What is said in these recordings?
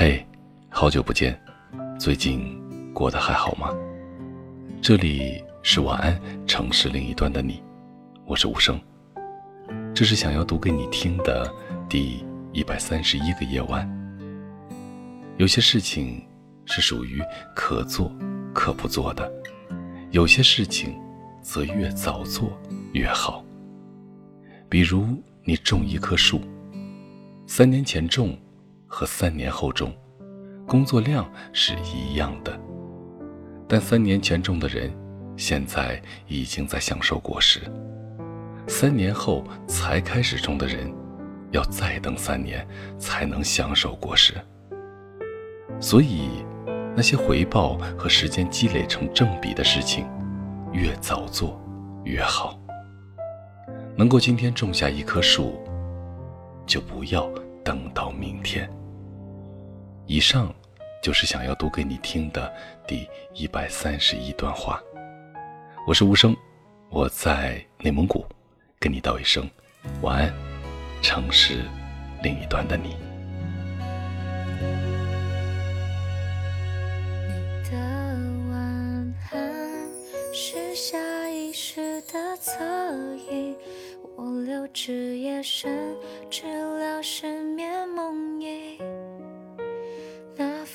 嘿，好久不见，最近过得还好吗？这里是晚安城市另一端的你，我是无声。这是想要读给你听的第一百三十一个夜晚。有些事情是属于可做可不做的，有些事情则越早做越好。比如你种一棵树，三年前种和三年后种，工作量是一样的，但三年前种的人，现在已经在享受果实；三年后才开始种的人，要再等三年才能享受果实。所以，那些回报和时间积累成正比的事情，越早做越好。能够今天种下一棵树，就不要等到明天。以上就是想要读给你听的第一百三十一段话。我是无声，我在内蒙古，跟你道一声晚安，城市另一端的你的晚安是下意识的恻隐我留。至夜深，知了失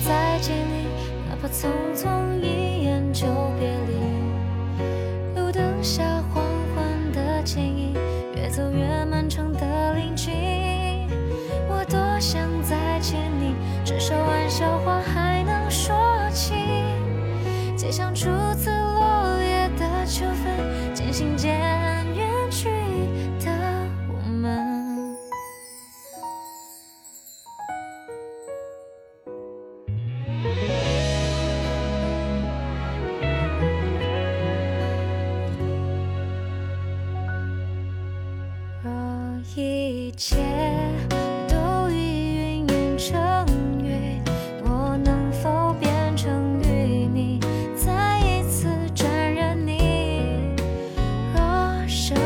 再见你，哪怕匆匆一眼就别离，路灯下黄昏的剪影，越走越漫长的林径。我多想再见你，至少玩笑话一切都已云烟成雨我能否变成淤泥再一次沾染你？若生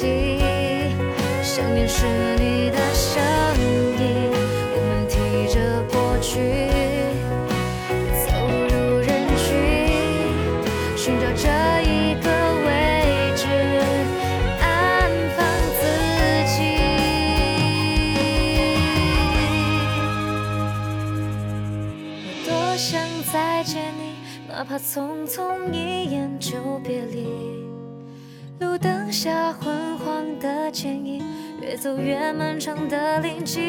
想念是你的声音，我们提着过去走入人群，寻找这一个位置安放自己。我多想再见你，哪怕匆匆一眼就别离。路灯下昏黄的剪影，越走越漫长的林径。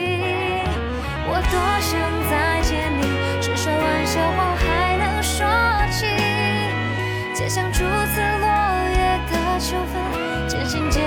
我多想再见你，至少玩笑话还能说起。街巷初次落叶的秋分。渐行渐